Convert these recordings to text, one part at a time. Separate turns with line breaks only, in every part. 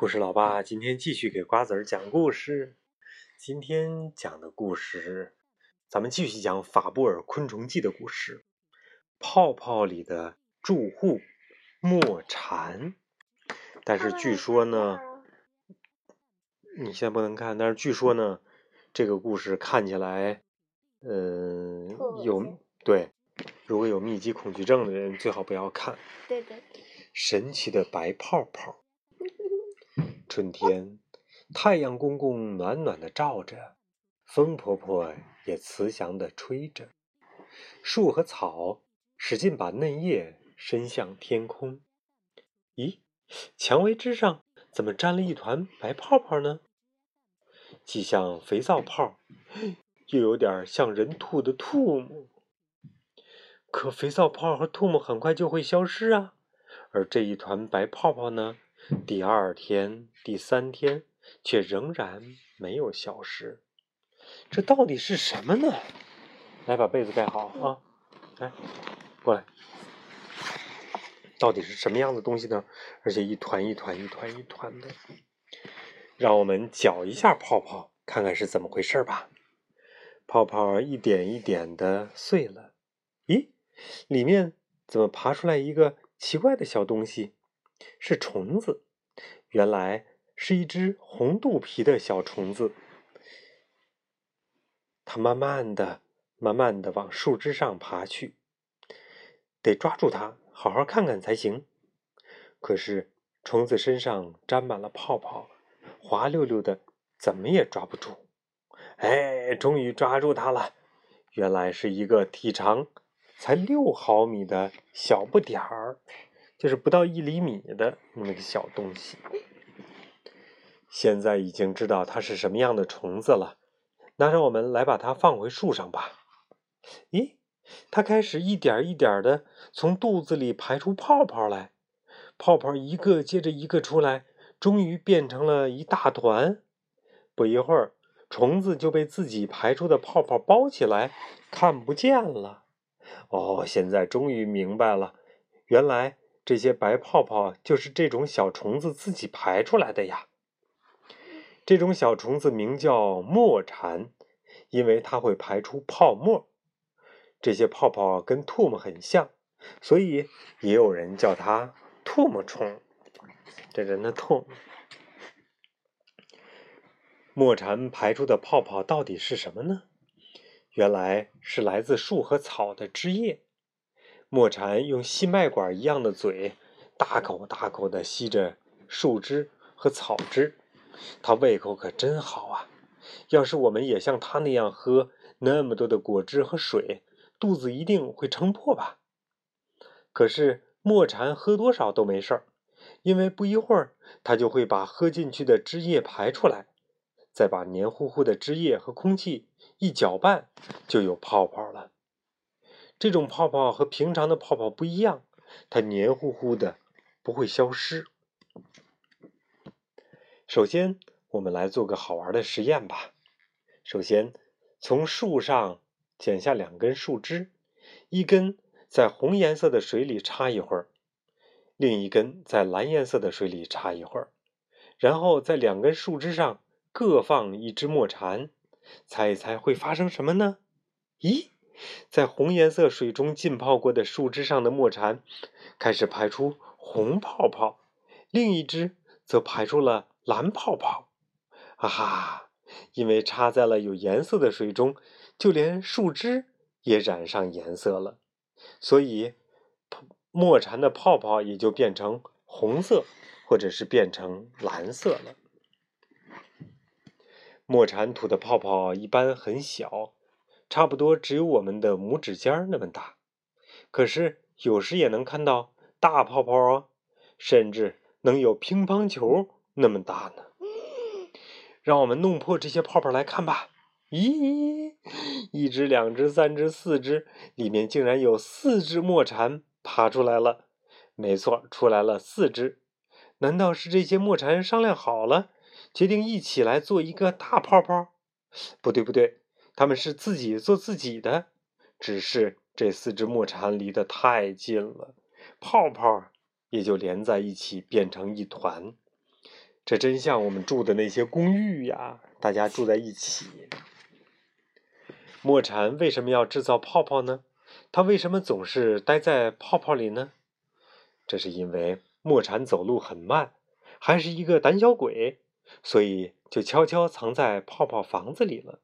故事老爸今天继续给瓜子儿讲故事。今天讲的故事，咱们继续讲《法布尔昆虫记》的故事。泡泡里的住户莫蝉，但是据说呢，你现在不能看，但是据说呢，这个故事看起来，嗯，有对，如果有密集恐惧症的人，最好不要看。
对对对。
神奇的白泡泡。春天，太阳公公暖暖的照着，风婆婆也慈祥的吹着，树和草使劲把嫩叶伸向天空。咦，蔷薇枝上怎么粘了一团白泡泡呢？既像肥皂泡，又有点像人吐的吐沫。可肥皂泡和吐沫很快就会消失啊，而这一团白泡泡呢？第二天、第三天，却仍然没有消失。这到底是什么呢？来，把被子盖好啊！来，过来。到底是什么样的东西呢？而且一团一团、一团一团的。让我们搅一下泡泡，看看是怎么回事吧。泡泡一点一点的碎了。咦，里面怎么爬出来一个奇怪的小东西？是虫子，原来是一只红肚皮的小虫子。它慢慢的、慢慢的往树枝上爬去，得抓住它，好好看看才行。可是虫子身上沾满了泡泡，滑溜溜的，怎么也抓不住。哎，终于抓住它了！原来是一个体长才六毫米的小不点儿。就是不到一厘米的那么个小东西，现在已经知道它是什么样的虫子了。那让我们来把它放回树上吧。咦，它开始一点一点的从肚子里排出泡泡来，泡泡一个接着一个出来，终于变成了一大团。不一会儿，虫子就被自己排出的泡泡包起来，看不见了。哦，现在终于明白了，原来。这些白泡泡就是这种小虫子自己排出来的呀。这种小虫子名叫墨蝉，因为它会排出泡沫。这些泡泡跟唾沫很像，所以也有人叫它唾沫虫。这人的唾沫。墨蝉排出的泡泡到底是什么呢？原来是来自树和草的汁液。墨蝉用吸麦管一样的嘴，大口大口地吸着树枝和草汁，它胃口可真好啊！要是我们也像它那样喝那么多的果汁和水，肚子一定会撑破吧？可是墨蝉喝多少都没事儿，因为不一会儿，它就会把喝进去的汁液排出来，再把黏糊糊的汁液和空气一搅拌，就有泡泡了。这种泡泡和平常的泡泡不一样，它黏糊糊的，不会消失。首先，我们来做个好玩的实验吧。首先，从树上剪下两根树枝，一根在红颜色的水里插一会儿，另一根在蓝颜色的水里插一会儿，然后在两根树枝上各放一只墨蝉，猜一猜会发生什么呢？咦？在红颜色水中浸泡过的树枝上的墨蝉开始排出红泡泡，另一只则排出了蓝泡泡。啊哈！因为插在了有颜色的水中，就连树枝也染上颜色了，所以墨蝉的泡泡也就变成红色，或者是变成蓝色了。墨蝉吐的泡泡一般很小。差不多只有我们的拇指尖那么大，可是有时也能看到大泡泡哦，甚至能有乒乓球那么大呢。让我们弄破这些泡泡来看吧。咦，一只、两只、三只、四只，里面竟然有四只墨蝉爬出来了。没错，出来了四只。难道是这些墨蝉商量好了，决定一起来做一个大泡泡？不对，不对。他们是自己做自己的，只是这四只墨蝉离得太近了，泡泡也就连在一起变成一团。这真像我们住的那些公寓呀，大家住在一起。墨蝉为什么要制造泡泡呢？它为什么总是待在泡泡里呢？这是因为墨蝉走路很慢，还是一个胆小鬼，所以就悄悄藏在泡泡房子里了。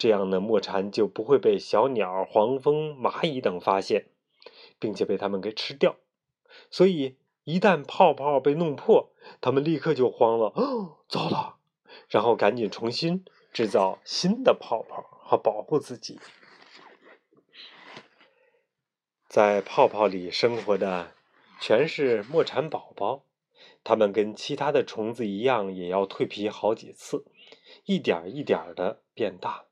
这样呢，墨蝉就不会被小鸟、黄蜂、蚂蚁等发现，并且被它们给吃掉。所以。一旦泡泡被弄破，它们立刻就慌了。哦，糟了！然后赶紧重新制造新的泡泡，好保护自己。在泡泡里生活的全是墨蝉宝宝，它们跟其他的虫子一样，也要蜕皮好几次，一点一点的变大。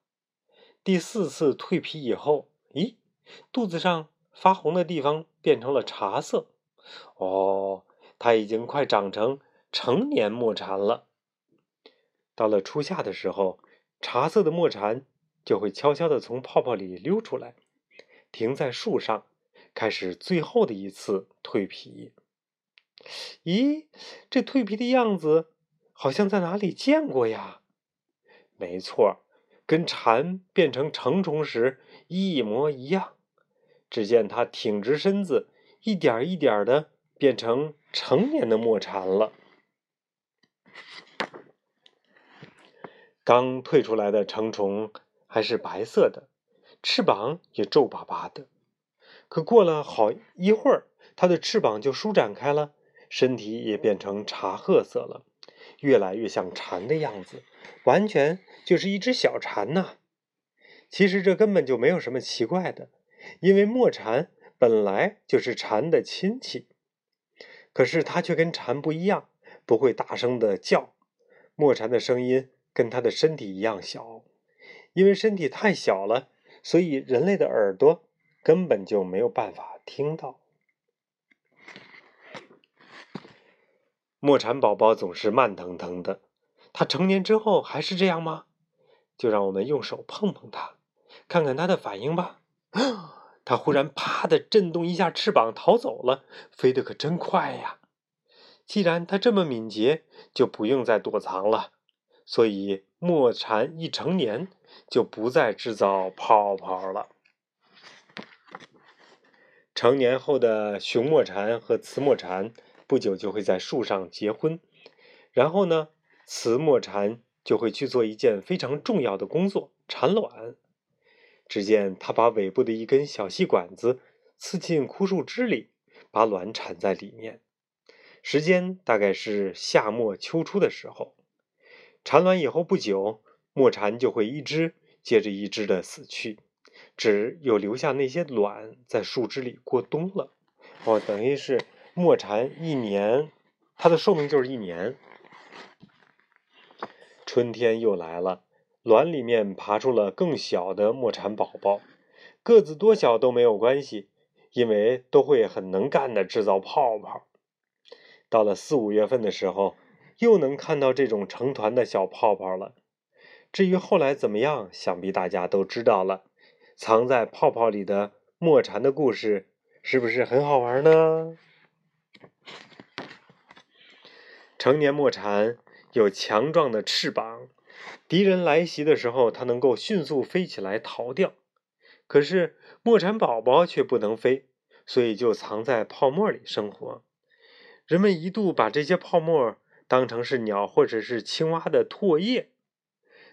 第四次蜕皮以后，咦，肚子上发红的地方变成了茶色。哦，它已经快长成成年墨蝉了。到了初夏的时候，茶色的墨蝉就会悄悄地从泡泡里溜出来，停在树上，开始最后的一次蜕皮。咦，这蜕皮的样子好像在哪里见过呀？没错，跟蝉变成成虫时一模一样。只见它挺直身子。一点一点的变成成年的墨蝉了。刚退出来的成虫还是白色的，翅膀也皱巴巴的。可过了好一会儿，它的翅膀就舒展开了，身体也变成茶褐色了，越来越像蝉的样子，完全就是一只小蝉呐。其实这根本就没有什么奇怪的，因为墨蝉。本来就是蝉的亲戚，可是它却跟蝉不一样，不会大声的叫。墨蝉的声音跟它的身体一样小，因为身体太小了，所以人类的耳朵根本就没有办法听到。墨蝉宝宝总是慢腾腾的，它成年之后还是这样吗？就让我们用手碰碰它，看看它的反应吧。它忽然啪的震动一下翅膀逃走了，飞得可真快呀！既然它这么敏捷，就不用再躲藏了。所以墨蝉一成年就不再制造泡泡了。成年后的雄墨蝉和雌墨蝉不久就会在树上结婚，然后呢，雌墨蝉就会去做一件非常重要的工作——产卵。只见它把尾部的一根小细管子刺进枯树枝里，把卵产在里面。时间大概是夏末秋初的时候。产卵以后不久，墨蝉就会一只接着一只的死去，只有留下那些卵在树枝里过冬了。哦，等于是墨蝉一年，它的寿命就是一年。春天又来了。卵里面爬出了更小的墨蝉宝宝，个子多小都没有关系，因为都会很能干的制造泡泡。到了四五月份的时候，又能看到这种成团的小泡泡了。至于后来怎么样，想必大家都知道了。藏在泡泡里的墨蝉的故事，是不是很好玩呢？成年墨蝉有强壮的翅膀。敌人来袭的时候，它能够迅速飞起来逃掉。可是墨蝉宝宝却不能飞，所以就藏在泡沫里生活。人们一度把这些泡沫当成是鸟或者是青蛙的唾液。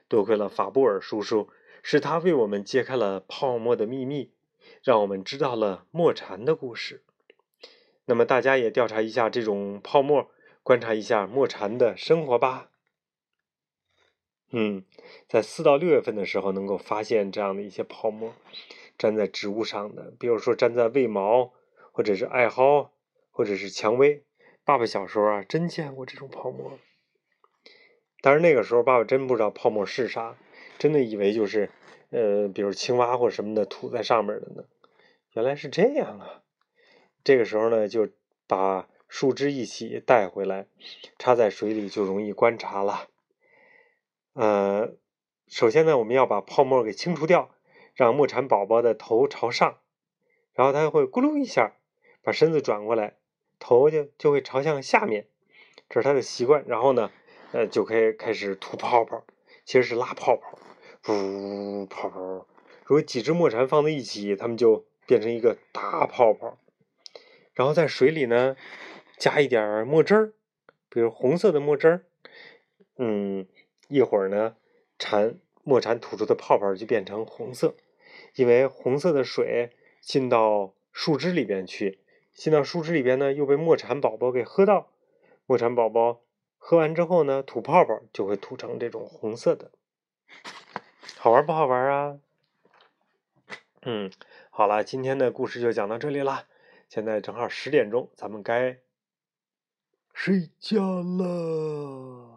多亏了法布尔叔叔，是他为我们揭开了泡沫的秘密，让我们知道了墨蝉的故事。那么大家也调查一下这种泡沫，观察一下墨蝉的生活吧。嗯，在四到六月份的时候，能够发现这样的一些泡沫，粘在植物上的，比如说粘在卫矛，或者是艾蒿，或者是蔷薇。爸爸小时候啊，真见过这种泡沫。但是那个时候，爸爸真不知道泡沫是啥，真的以为就是，呃，比如青蛙或什么的吐在上面的呢。原来是这样啊！这个时候呢，就把树枝一起带回来，插在水里，就容易观察了。呃，首先呢，我们要把泡沫给清除掉，让墨蝉宝宝的头朝上，然后它会咕噜一下，把身子转过来，头就就会朝向下面，这是它的习惯。然后呢，呃，就可以开始吐泡泡，其实是拉泡泡，噗泡泡。如果几只墨蝉放在一起，它们就变成一个大泡泡。然后在水里呢，加一点墨汁儿，比如红色的墨汁儿。嗯，一会儿呢，蝉墨蝉吐出的泡泡就变成红色，因为红色的水进到树枝里边去，进到树枝里边呢，又被墨蝉宝宝给喝到。墨蝉宝宝喝完之后呢，吐泡泡就会吐成这种红色的。好玩不好玩啊？嗯，好了，今天的故事就讲到这里了。现在正好十点钟，咱们该睡觉了。